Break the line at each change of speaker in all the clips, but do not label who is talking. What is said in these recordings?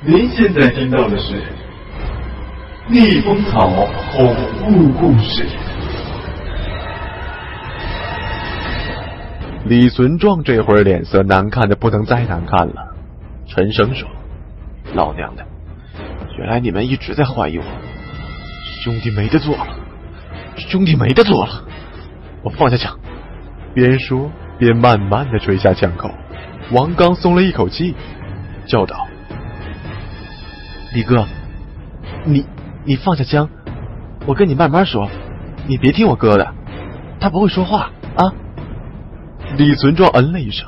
您现在听到的是《逆风草恐怖故事》。
李存壮这会儿脸色难看的不能再难看了。陈生说：“老娘的！”原来你们一直在怀疑我，兄弟没得做了，兄弟没得做了，我放下枪，边说边慢慢的垂下枪口。王刚松了一口气，叫道：“李哥，你你放下枪，我跟你慢慢说，你别听我哥的，他不会说话啊。”李存壮嗯了一声，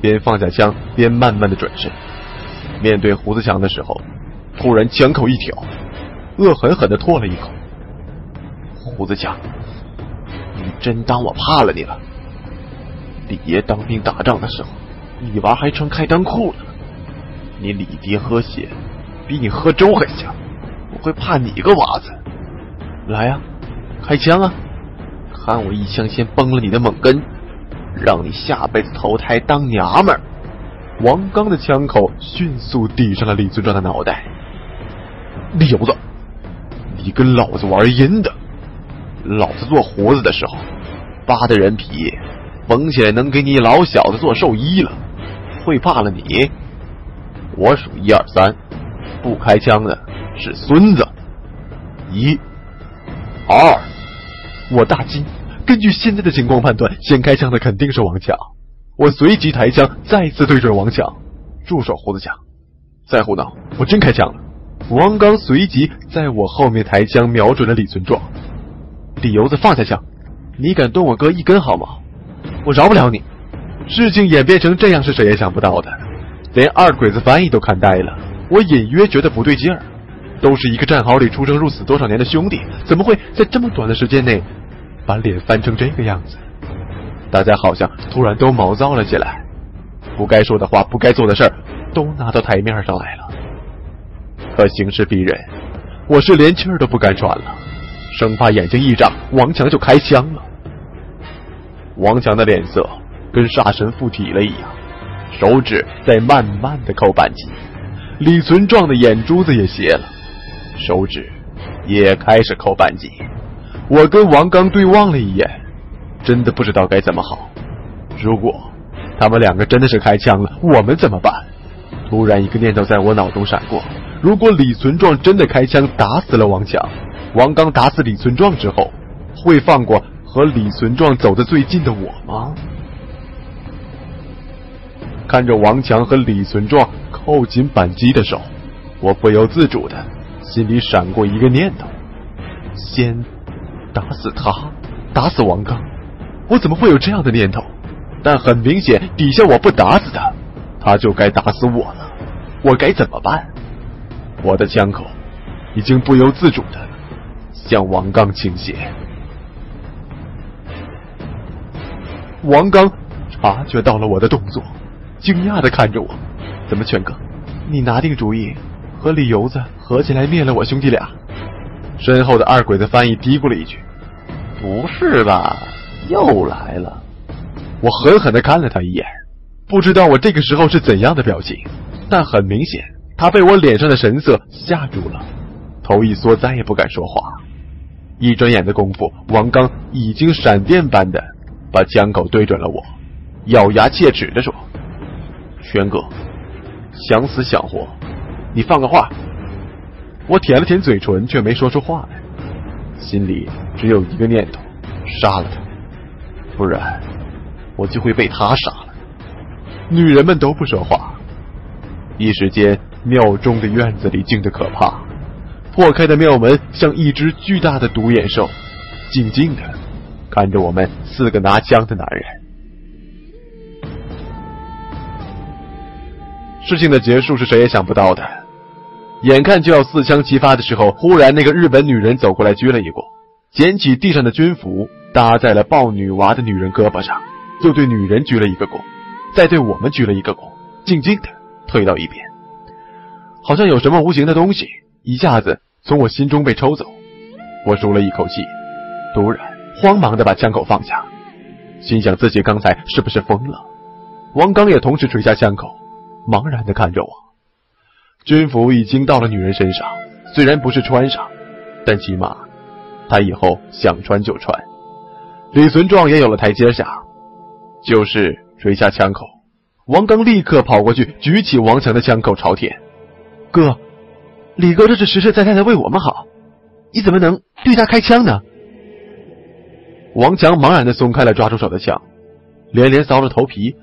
边放下枪边慢慢的转身，面对胡子强的时候。突然，枪口一挑，恶狠狠的唾了一口。胡子强，你真当我怕了你了？李爷当兵打仗的时候，你娃还穿开裆裤呢。你李爹喝血，比你喝粥还香，我会怕你个娃子？来呀，开枪啊！看我一枪先崩了你的猛根，让你下辈子投胎当娘们儿！王刚的枪口迅速抵上了李存壮的脑袋。李油子，你跟老子玩阴的！老子做胡子的时候，扒的人皮，缝起来能给你老小子做寿衣了。会怕了你？我数一二三，不开枪的是孙子。一、二，我大惊。根据现在的情况判断，先开枪的肯定是王强。我随即抬枪，再次对准王强。住手，胡子强！再胡闹，我真开枪了。王刚随即在我后面抬枪，瞄准了李存壮。李油子放下枪，你敢动我哥一根毫毛，我饶不了你！事情演变成这样是谁也想不到的，连二鬼子翻译都看呆了。我隐约觉得不对劲儿，都是一个战壕里出生入死多少年的兄弟，怎么会在这么短的时间内把脸翻成这个样子？大家好像突然都毛躁了起来，不该说的话、不该做的事儿都拿到台面上来了。可形势逼人，我是连气儿都不敢喘了，生怕眼睛一眨，王强就开枪了。王强的脸色跟煞神附体了一样，手指在慢慢的扣扳机。李存壮的眼珠子也斜了，手指也开始扣扳机。我跟王刚对望了一眼，真的不知道该怎么好。如果他们两个真的是开枪了，我们怎么办？突然一个念头在我脑中闪过。如果李存壮真的开枪打死了王强，王刚打死李存壮之后，会放过和李存壮走得最近的我吗？看着王强和李存壮扣紧扳机的手，我不由自主的心里闪过一个念头：先打死他，打死王刚。我怎么会有这样的念头？但很明显，底下我不打死他，他就该打死我了。我该怎么办？我的枪口已经不由自主的向王刚倾斜。王刚察觉到了我的动作，惊讶的看着我：“怎么，全哥，你拿定主意和李油子合起来灭了我兄弟俩？”身后的二鬼子翻译嘀咕了一句：“不是吧，又来了。”我狠狠的看了他一眼，不知道我这个时候是怎样的表情，但很明显，他被我脸上的神色吓住了，头一缩，再也不敢说话。一转眼的功夫，王刚已经闪电般的。把枪口对准了我，咬牙切齿的说：“轩哥，想死想活，你放个话。”我舔了舔嘴唇，却没说出话来，心里只有一个念头：杀了他，不然我就会被他杀了。女人们都不说话，一时间庙中的院子里静得可怕，破开的庙门像一只巨大的独眼兽，静静的。看着我们四个拿枪的男人，事情的结束是谁也想不到的。眼看就要四枪齐发的时候，忽然那个日本女人走过来鞠了一躬，捡起地上的军服搭在了抱女娃的女人胳膊上，又对女人鞠了一个躬，再对我们鞠了一个躬，静静的退到一边，好像有什么无形的东西一下子从我心中被抽走。我舒了一口气，突然。慌忙的把枪口放下，心想自己刚才是不是疯了？王刚也同时垂下枪口，茫然的看着我。军服已经到了女人身上，虽然不是穿上，但起码她以后想穿就穿。李存壮也有了台阶下，就是垂下枪口。王刚立刻跑过去，举起王强的枪口朝天。哥，李哥这是实实在在的为我们好，你怎么能对他开枪呢？王强茫然的松开了抓住手的枪，连连搔着头皮。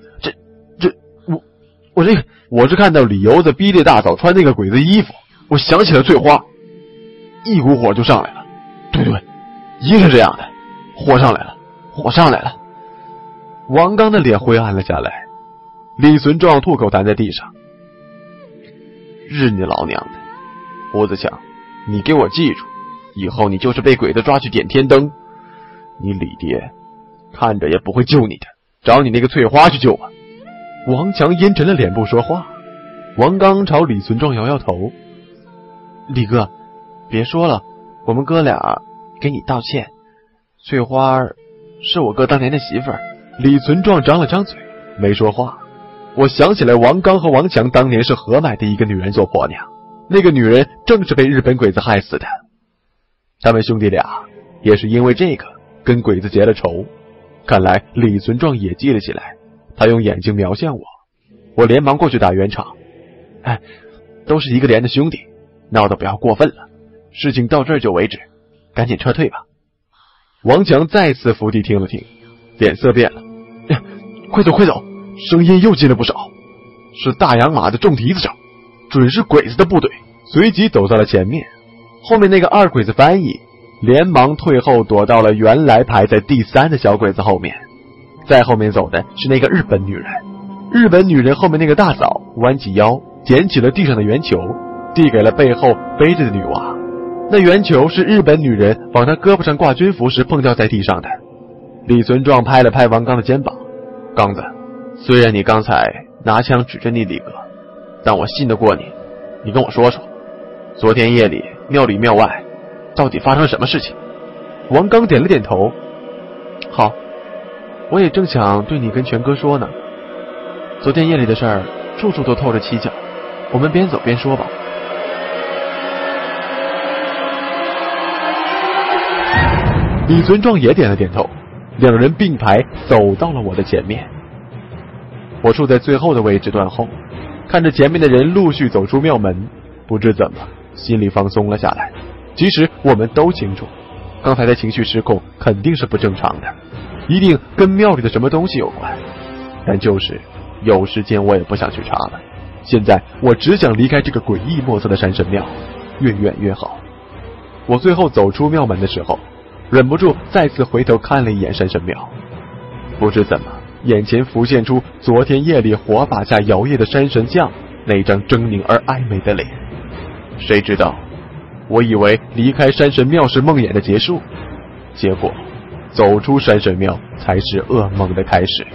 我、这，我是看到李油子逼这大嫂穿那个鬼子衣服，我想起了翠花，一股火就上来了。对对，一定是这样的，火上来了，火上来了。王刚的脸灰暗了下来，李存壮吐口痰在地上。日你老娘的，胡子强，你给我记住，以后你就是被鬼子抓去点天灯。你李爹看着也不会救你的，找你那个翠花去救吧。王强阴沉了脸不说话。王刚朝李存壮摇摇头：“李哥，别说了，我们哥俩给你道歉。翠花是我哥当年的媳妇儿。”李存壮张了张嘴，没说话。我想起来，王刚和王强当年是合买的一个女人做婆娘，那个女人正是被日本鬼子害死的。他们兄弟俩也是因为这个。跟鬼子结了仇，看来李存壮也记了起来。他用眼睛瞄向我，我连忙过去打圆场。哎，都是一个连的兄弟，闹得不要过分了。事情到这儿就为止，赶紧撤退吧。王强再次伏地听了听，脸色变了。快走快走！声音又近了不少，是大洋马的重蹄子声，准是鬼子的部队。随即走在了前面，后面那个二鬼子翻译。连忙退后，躲到了原来排在第三的小鬼子后面。再后面走的是那个日本女人。日本女人后面那个大嫂弯起腰，捡起了地上的圆球，递给了背后背着的女娃。那圆球是日本女人往她胳膊上挂军服时碰掉在地上的。李存壮拍了拍王刚的肩膀：“刚子，虽然你刚才拿枪指着你李哥，但我信得过你。你跟我说说，昨天夜里庙里庙外……”到底发生什么事情？王刚点了点头。我也正想对你跟全哥说呢。昨天夜里的事儿，处处都透着蹊跷。我们边走边说吧。李存壮也点了点头，两人并排走到了我的前面。我处在最后的位置断后，看着前面的人陆续走出庙门，不知怎么心里放松了下来。其实我们都清楚，刚才的情绪失控肯定是不正常的，一定跟庙里的什么东西有关。但就是有时间我也不想去查了。现在我只想离开这个诡异莫测的山神庙，越远越好。我最后走出庙门的时候，忍不住再次回头看了一眼山神庙，不知怎么，眼前浮现出昨天夜里火把下摇曳的山神像那张狰狞而哀美的脸。谁知道，我以为离开山神庙是梦魇的结束，结果走出山神庙才是噩梦的开始。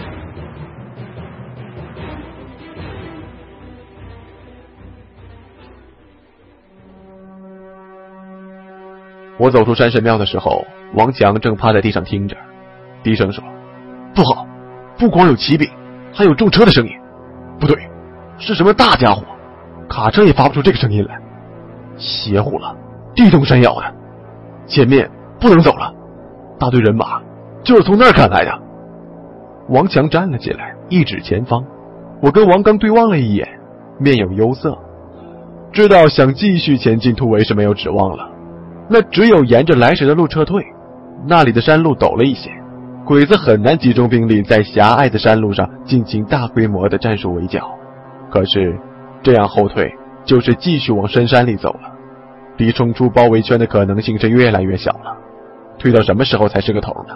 我走出山神庙的时候，王强正趴在地上听着，低声说：“不好，不光有骑兵，还有重车的声音。不对，是什么大家伙？卡车也发不出这个声音来，邪乎了，地动山摇的。前面不能走了，大队人马就是从那儿赶来的。”王强站了起来，一指前方。我跟王刚对望了一眼，面有忧色，知道想继续前进突围是没有指望了。那只有沿着来时的路撤退，那里的山路陡了一些，鬼子很难集中兵力在狭隘的山路上进行大规模的战术围剿。可是，这样后退就是继续往深山里走了，离冲出包围圈的可能性是越来越小了。退到什么时候才是个头呢？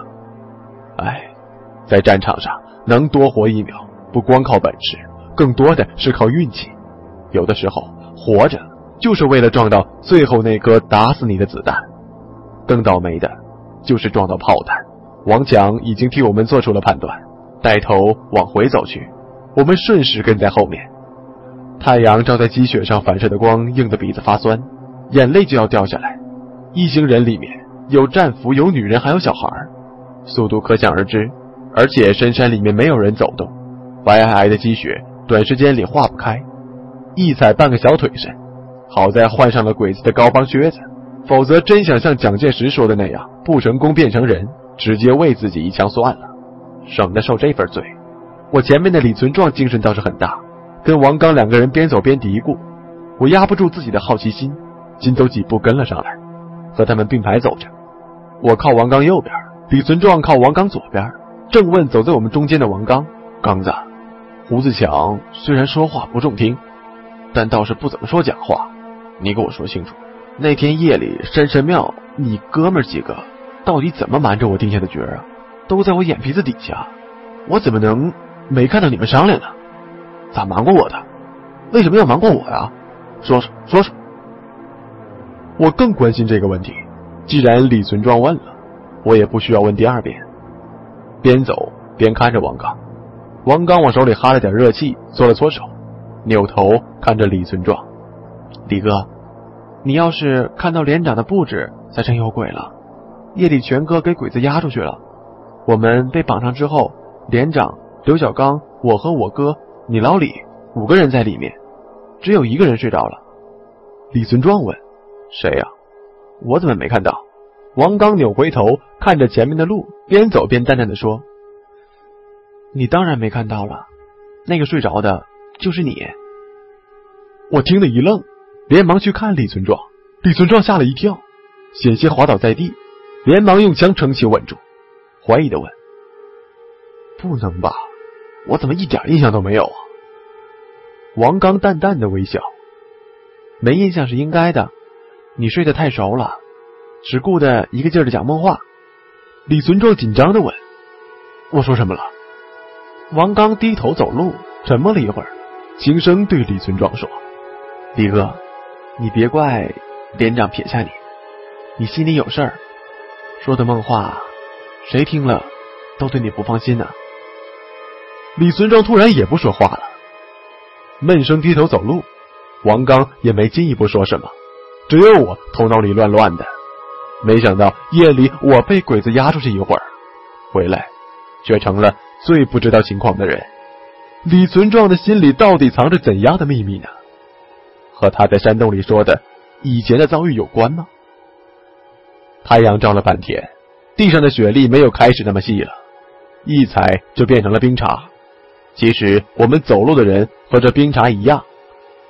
哎，在战场上能多活一秒，不光靠本事，更多的是靠运气。有的时候活着。就是为了撞到最后那颗打死你的子弹，更倒霉的，就是撞到炮弹。王强已经替我们做出了判断，带头往回走去，我们顺势跟在后面。太阳照在积雪上反射的光，映得鼻子发酸，眼泪就要掉下来。一行人里面有战俘，有女人，还有小孩，速度可想而知。而且深山里面没有人走动，白皑皑的积雪短时间里化不开，一踩半个小腿深。好在换上了鬼子的高帮靴子，否则真想像蒋介石说的那样，不成功变成人，直接喂自己一枪算了，省得受这份罪。我前面的李存壮精神倒是很大，跟王刚两个人边走边嘀咕。我压不住自己的好奇心，紧走几步跟了上来，和他们并排走着。我靠王刚右边，李存壮靠王刚左边，正问走在我们中间的王刚：“刚子，胡子强虽然说话不中听，但倒是不怎么说假话。”你给我说清楚，那天夜里山神庙，你哥们几个到底怎么瞒着我定下的局啊？都在我眼皮子底下，我怎么能没看到你们商量呢？咋瞒过我的？为什么要瞒过我呀？说说说说。我更关心这个问题。既然李存壮问了，我也不需要问第二遍。边走边看着王刚，王刚往手里哈了点热气，搓了搓手，扭头看着李存壮。李哥，你要是看到连长的布置，才真有鬼了。夜里全哥给鬼子押出去了，我们被绑上之后，连长刘小刚、我和我哥、你老李五个人在里面，只有一个人睡着了。李存壮问：“谁呀？”我怎么没看到？王刚扭回头看着前面的路，边走边淡淡的说：“你当然没看到了，那个睡着的就是你。”我听了一愣。连忙去看李存壮，李存壮吓了一跳，险些滑倒在地，连忙用枪撑起稳住，怀疑的问：“不能吧？我怎么一点印象都没有啊？”王刚淡淡的微笑：“没印象是应该的，你睡得太熟了，只顾得一个劲儿的讲梦话。”李存壮紧张的问：“我说什么了？”王刚低头走路，沉默了一会儿，轻声对李存壮说：“李哥。”你别怪连长撇下你，你心里有事儿，说的梦话，谁听了都对你不放心呢。李存壮突然也不说话了，闷声低头走路。王刚也没进一步说什么，只有我头脑里乱乱的。没想到夜里我被鬼子押出去一会儿，回来却成了最不知道情况的人。李存壮的心里到底藏着怎样的秘密呢？和他在山洞里说的以前的遭遇有关吗？太阳照了半天，地上的雪粒没有开始那么细了，一踩就变成了冰碴。其实我们走路的人和这冰碴一样，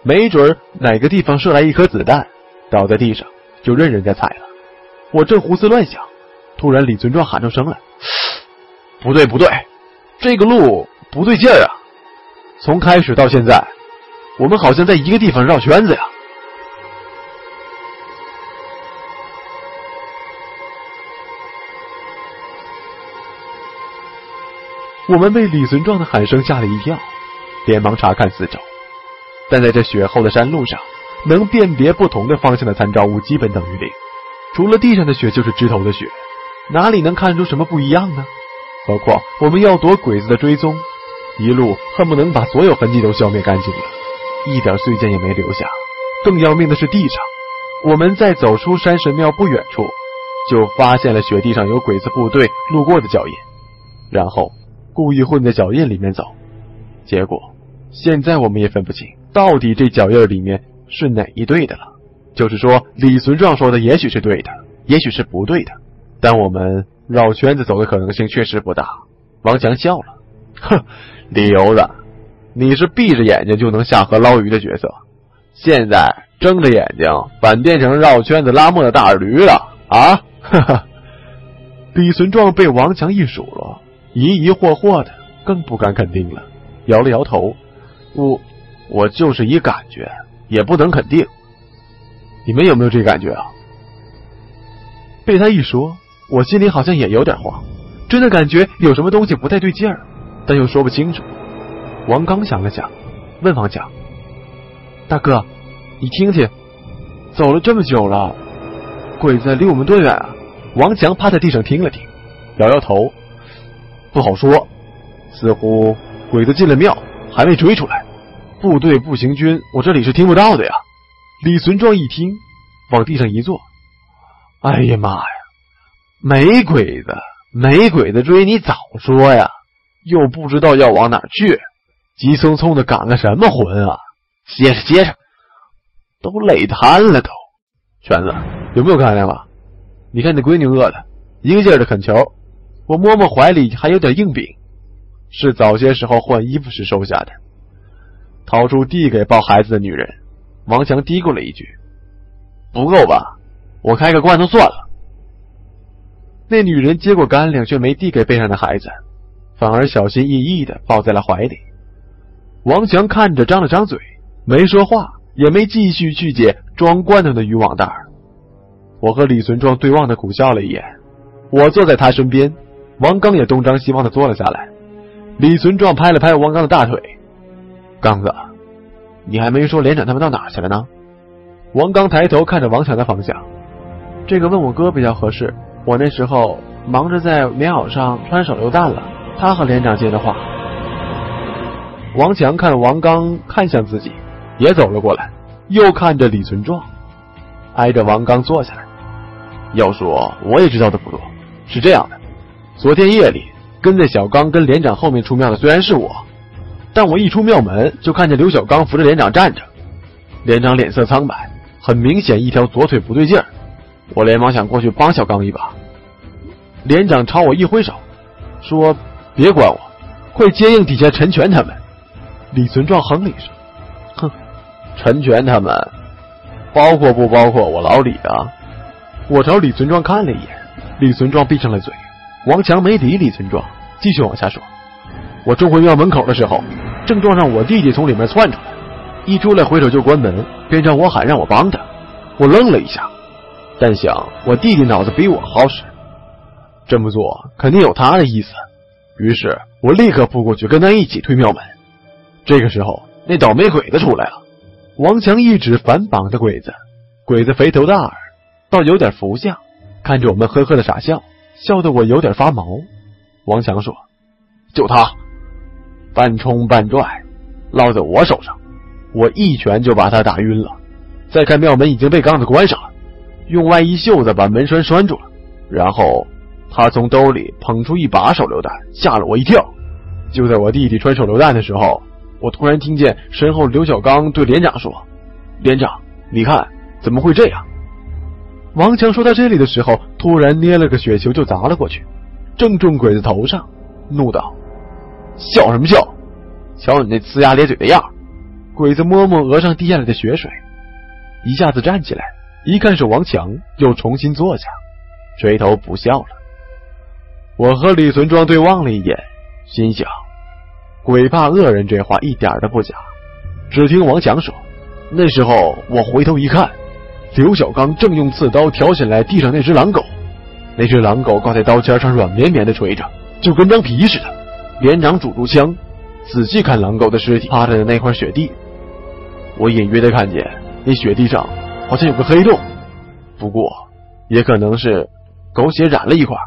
没准哪个地方射来一颗子弹，倒在地上就任人家踩了。我正胡思乱想，突然李存壮喊出声来：“不对，不对，这个路不对劲儿啊！从开始到现在，我们好像在一个地方绕圈子呀！”我们被李存壮的喊声吓了一跳，连忙查看四周，但在这雪厚的山路上。能辨别不同的方向的参照物基本等于零。除了地上的雪就是枝头的雪，哪里能看出什么不一样呢？何况我们要躲鬼子的追踪，一路恨不能把所有痕迹都消灭干净了，一点碎件也没留下。更要命的是地上，我们在走出山神庙不远处，就发现了雪地上有鬼子部队路过的脚印，然后故意混在脚印里面走，结果现在我们也分不清到底这脚印里面是哪一队的了。就是说，李存壮说的也许是对的，也许是不对的，但我们。绕圈子走的可能性确实不大。王强笑了，哼，李由子，你是闭着眼睛就能下河捞鱼的角色，现在睁着眼睛反变成绕圈子拉磨的大驴了啊！哈哈。李存壮被王强一数落，疑疑惑惑的，更不敢肯定了，摇了摇头，我我就是一感觉，也不能肯定。你们有没有这感觉啊？被他一说。我心里好像也有点慌，真的感觉有什么东西不太对劲儿，但又说不清楚。王刚想了想，问王强：“大哥，你听听，走了这么久了，鬼子离我们多远啊？”王强趴在地上听了听，摇摇头：“不好说，似乎鬼子进了庙，还没追出来。部队步行军，我这里是听不到的呀。”李存壮一听，往地上一坐：“哎呀妈呀！”没鬼子，没鬼子追你早说呀！又不知道要往哪去，急匆匆的赶个什么魂啊！歇着歇着，都累瘫了都。全子，有没有看见了？你看你闺女饿的，一个劲儿的啃球。我摸摸怀里还有点硬饼，是早些时候换衣服时收下的。掏出递给抱孩子的女人，王强嘀咕了一句：“不够吧？我开个罐头算了。”那女人接过干粮，却没递给背上的孩子，反而小心翼翼的抱在了怀里。王强看着，张了张嘴，没说话，也没继续去解装罐头的渔网袋。我和李存壮对望的苦笑了一眼。我坐在他身边，王刚也东张西望的坐了下来。李存壮拍了拍王刚的大腿：“刚子，你还没说连长他们到哪去了呢？”王刚抬头看着王强的方向：“这个问我哥比较合适。”我那时候忙着在棉袄上穿手榴弹了，他和连长接的话。王强看王刚看向自己，也走了过来，又看着李存壮，挨着王刚坐下来。要说我也知道的不多，是这样的：昨天夜里跟在小刚跟连长后面出庙的虽然是我，但我一出庙门就看见刘小刚扶着连长站着，连长脸色苍白，很明显一条左腿不对劲儿。我连忙想过去帮小刚一把，连长朝我一挥手，说：“别管我，快接应底下陈全他们。”李存壮哼了一声：“哼，陈全他们，包括不包括我老李啊？”我朝李存壮看了一眼，李存壮闭上了嘴。王强没理李存壮，继续往下说：“我冲回庙门口的时候，正撞上我弟弟从里面窜出来，一出来回手就关门，便朝我喊让我帮他。我愣了一下。”但想我弟弟脑子比我好使，这么做肯定有他的意思。于是我立刻扑过去跟他一起推庙门。这个时候，那倒霉鬼子出来了。王强一指反绑的鬼子，鬼子肥头大耳，倒有点福相，看着我们呵呵的傻笑，笑得我有点发毛。王强说：“就他，半冲半拽，落在我手上，我一拳就把他打晕了。再看庙门已经被杠子关上了。”用外衣袖子把门栓拴住了，然后他从兜里捧出一把手榴弹，吓了我一跳。就在我弟弟穿手榴弹的时候，我突然听见身后刘小刚对连长说：“连长，你看怎么会这样？”王强说到这里的时候，突然捏了个雪球就砸了过去，正中鬼子头上，怒道：“笑什么笑？瞧你那呲牙咧嘴的样！”鬼子摸摸额上滴下来的血水，一下子站起来。一看是王强，又重新坐下，垂头不笑了。我和李存壮对望了一眼，心想：鬼怕恶人这话一点都不假。只听王强说：“那时候我回头一看，刘小刚正用刺刀挑起来地上那只狼狗，那只狼狗挂在刀尖上软绵绵的垂着，就跟张皮似的。连长拄住枪，仔细看狼狗的尸体趴着的那块雪地。我隐约的看见那雪地上好像有个黑洞，不过也可能是狗血染了一块。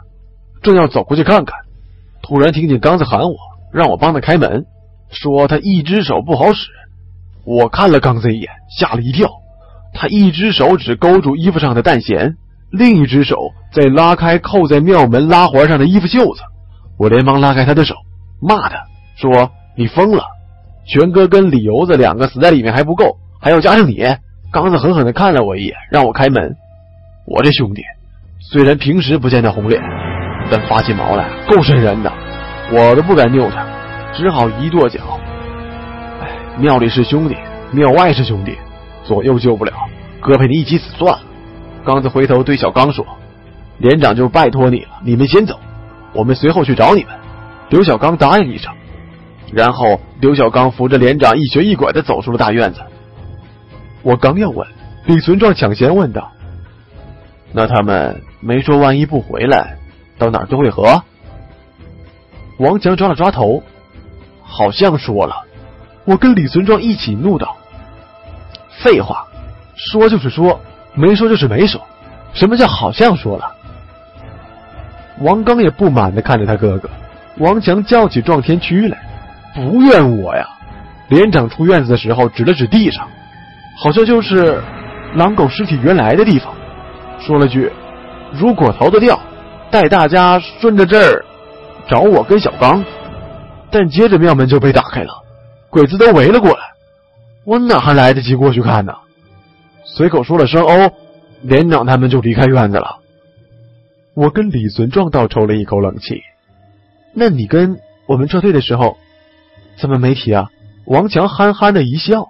正要走过去看看，突然听见刚子喊我，让我帮他开门，说他一只手不好使。我看了刚子一眼，吓了一跳。他一只手指勾住衣服上的弹弦，另一只手在拉开扣在庙门拉环上的衣服袖子。我连忙拉开他的手，骂他说：“你疯了！全哥跟李油子两个死在里面还不够，还要加上你。”刚子狠狠地看了我一眼，让我开门。我这兄弟虽然平时不见他红脸，但发起毛来够瘆人的，我都不敢拗他，只好一跺脚。哎，庙里是兄弟，庙外是兄弟。左右救不了，哥陪你一起死算了。刚子回头对小刚说：“连长就拜托你了，你们先走，我们随后去找你们。”刘小刚答应一声，然后刘小刚扶着连长一瘸一拐的走出了大院子。我刚要问，李存壮抢先问道：“那他们没说万一不回来，到哪儿都会合？”王强抓了抓头，好像说了。我跟李存壮一起怒道。废话，说就是说，没说就是没说。什么叫好像说了？王刚也不满的看着他哥哥。王强叫起撞天区来，不怨我呀。连长出院子的时候指了指地上，好像就是狼狗尸体原来的地方，说了句：“如果逃得掉，带大家顺着这儿找我跟小刚。”但接着庙门就被打开了，鬼子都围了过来。我哪还来得及过去看呢？随口说了声“哦”，连长他们就离开院子了。我跟李存壮倒抽了一口冷气。那你跟我们撤退的时候，怎么没提啊？王强憨憨的一笑。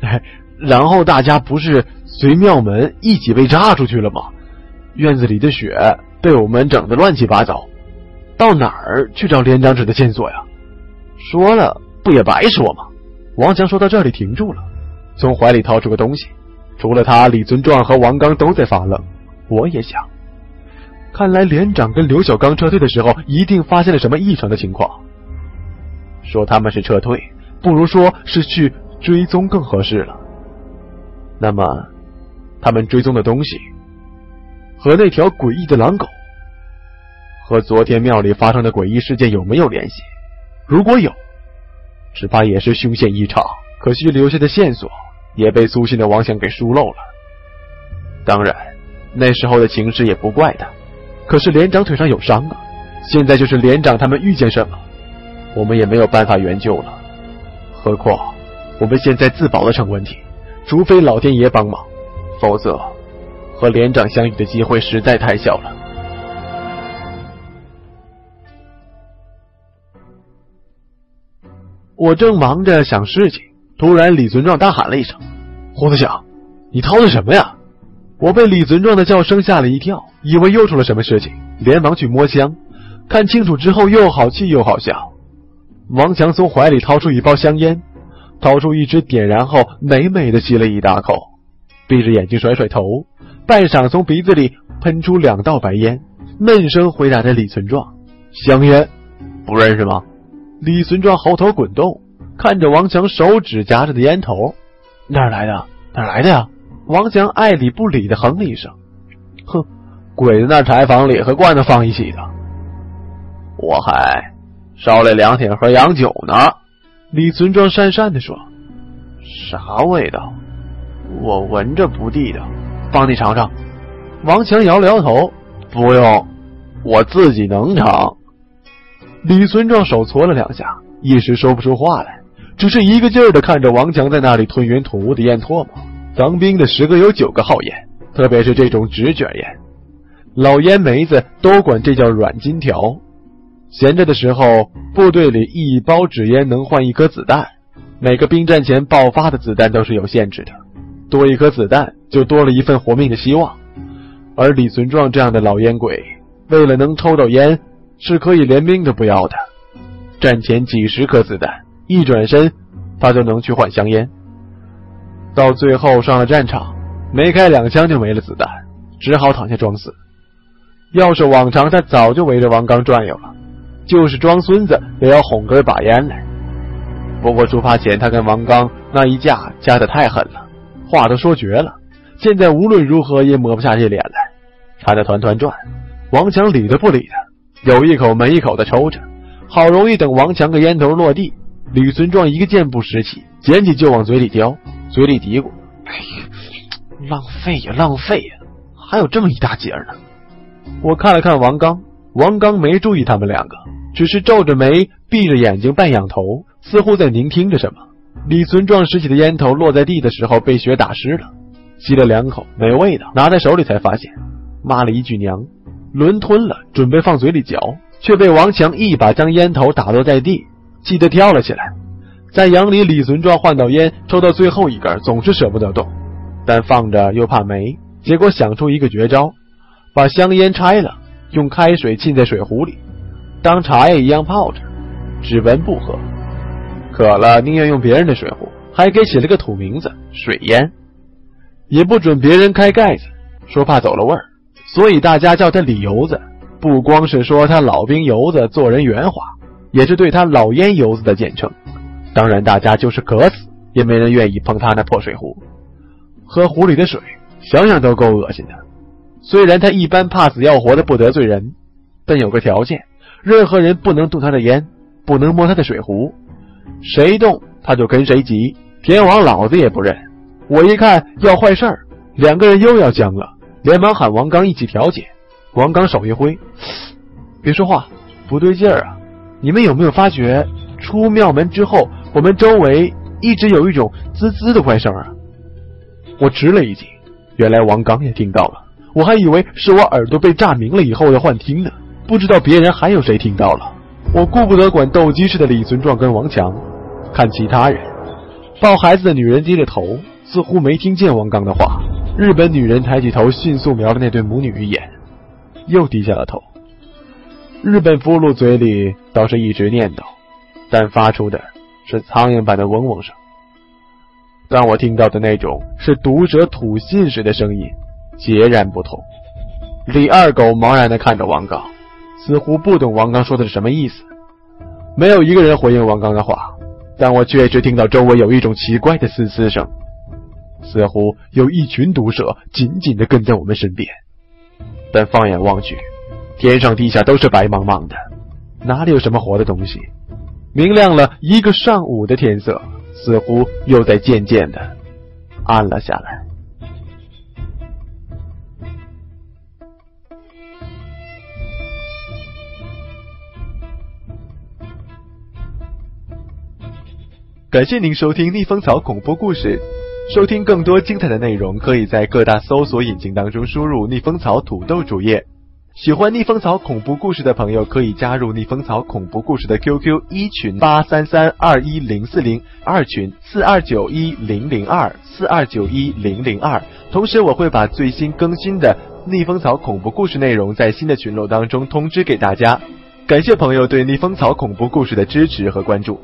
哎，然后大家不是随庙门一起被炸出去了吗？院子里的雪被我们整得乱七八糟，到哪儿去找连长指的线索呀？说了不也白说吗？王强说到这里停住了，从怀里掏出个东西。除了他，李存壮和王刚都在发愣。我也想，看来连长跟刘小刚撤退的时候，一定发现了什么异常的情况。说他们是撤退，不如说是去追踪更合适了。那么，他们追踪的东西和那条诡异的狼狗，和昨天庙里发生的诡异事件有没有联系？如果有？只怕也是凶险异常，可惜留下的线索也被苏信的王强给疏漏了。当然，那时候的情势也不怪他，可是连长腿上有伤啊！现在就是连长他们遇见什么，我们也没有办法援救了。何况我们现在自保都成问题，除非老天爷帮忙，否则和连长相遇的机会实在太小了。我正忙着想事情，突然李存壮大喊了一声：“胡子响，你掏的什么呀？”我被李存壮的叫声吓了一跳，以为又出了什么事情，连忙去摸香，看清楚之后又好气又好笑。王强从怀里掏出一包香烟，掏出一支，点燃后美美的吸了一大口，闭着眼睛甩甩头，半晌从鼻子里喷出两道白烟，闷声回答着李存壮：“香烟，不认识吗？”李存壮喉头滚动，看着王强手指夹着的烟头，哪儿来的？哪儿来的呀？王强爱理不理的哼了一声，哼，鬼子那柴房里和罐子放一起的。我还烧了两铁盒洋酒呢。李存壮讪讪的说：“啥味道？我闻着不地道，帮你尝尝。”王强摇了摇头：“不用，我自己能尝。”李存壮手搓了两下，一时说不出话来，只是一个劲儿的看着王强在那里吞云吐雾的咽唾沫。当兵的十个有九个好烟，特别是这种纸卷烟，老烟梅子都管这叫软金条。闲着的时候，部队里一包纸烟能换一颗子弹，每个兵站前爆发的子弹都是有限制的，多一颗子弹就多了一份活命的希望。而李存壮这样的老烟鬼，为了能抽到烟。是可以连命都不要的。战前几十颗子弹，一转身他就能去换香烟。到最后上了战场，没开两枪就没了子弹，只好躺下装死。要是往常，他早就围着王刚转悠了。就是装孙子也要哄根把烟来。不过出发前他跟王刚那一架架的太狠了，话都说绝了，现在无论如何也抹不下这脸来，馋得团团转。王强理都不理他，有一口没一口的抽着，好容易等王强个烟头落地，李存壮一个箭步拾起，捡起就往嘴里叼，嘴里嘀咕：“哎呀，浪费呀，浪费呀，还有这么一大截呢。”我看了看王刚，王刚没注意他们两个，只是皱着眉，闭着眼睛，半仰头，似乎在聆听着什么。李存壮拾起的烟头落在地的时候被雪打湿了，吸了两口，没味道，拿在手里才发现，骂了一句娘。轮吞了，准备放嘴里嚼，却被王强一把将烟头打落在地，气得跳了起来。在阳里，李存壮换到烟，抽到最后一根，总是舍不得动，但放着又怕没，结果想出一个绝招，把香烟拆了，用开水浸在水壶里，当茶叶一样泡着，只闻不喝。渴了宁愿用别人的水壶，还给起了个土名字“水烟”，也不准别人开盖子，说怕走了味儿。所以大家叫他李油子，不光是说他老兵油子做人圆滑，也是对他老烟油子的简称。当然，大家就是渴死也没人愿意碰他那破水壶，喝壶里的水，想想都够恶心的。虽然他一般怕死要活的不得罪人，但有个条件：任何人不能动他的烟，不能摸他的水壶，谁动他就跟谁急。天王老子也不认。我一看要坏事儿，两个人又要僵了。连忙喊王刚一起调解，王刚手一挥，别说话，不对劲儿啊！你们有没有发觉，出庙门之后，我们周围一直有一种滋滋的怪声啊？我吃了一惊，原来王刚也听到了，我还以为是我耳朵被炸鸣了以后要幻听呢，不知道别人还有谁听到了。我顾不得管斗鸡似的李存壮跟王强，看其他人，抱孩子的女人低着头，似乎没听见王刚的话。日本女人抬起头，迅速瞄了那对母女一眼，又低下了头。日本俘虏嘴里倒是一直念叨，但发出的是苍蝇般的嗡嗡声。但我听到的那种是毒蛇吐信时的声音，截然不同。李二狗茫然地看着王刚，似乎不懂王刚说的是什么意思。没有一个人回应王刚的话，但我确实听到周围有一种奇怪的嘶嘶声。似乎有一群毒蛇紧紧地跟在我们身边，但放眼望去，天上地下都是白茫茫的，哪里有什么活的东西？明亮了一个上午的天色，似乎又在渐渐的暗了下来。感谢您收听《逆风草恐怖故事》。收听更多精彩的内容，可以在各大搜索引擎当中输入“逆风草土豆”主页。喜欢逆风草恐怖故事的朋友，可以加入逆风草恐怖故事的 QQ 一群八三三二一零四零，二群四二九一零零二四二九一零零二。同时，我会把最新更新的逆风草恐怖故事内容在新的群落当中通知给大家。感谢朋友对逆风草恐怖故事的支持和关注。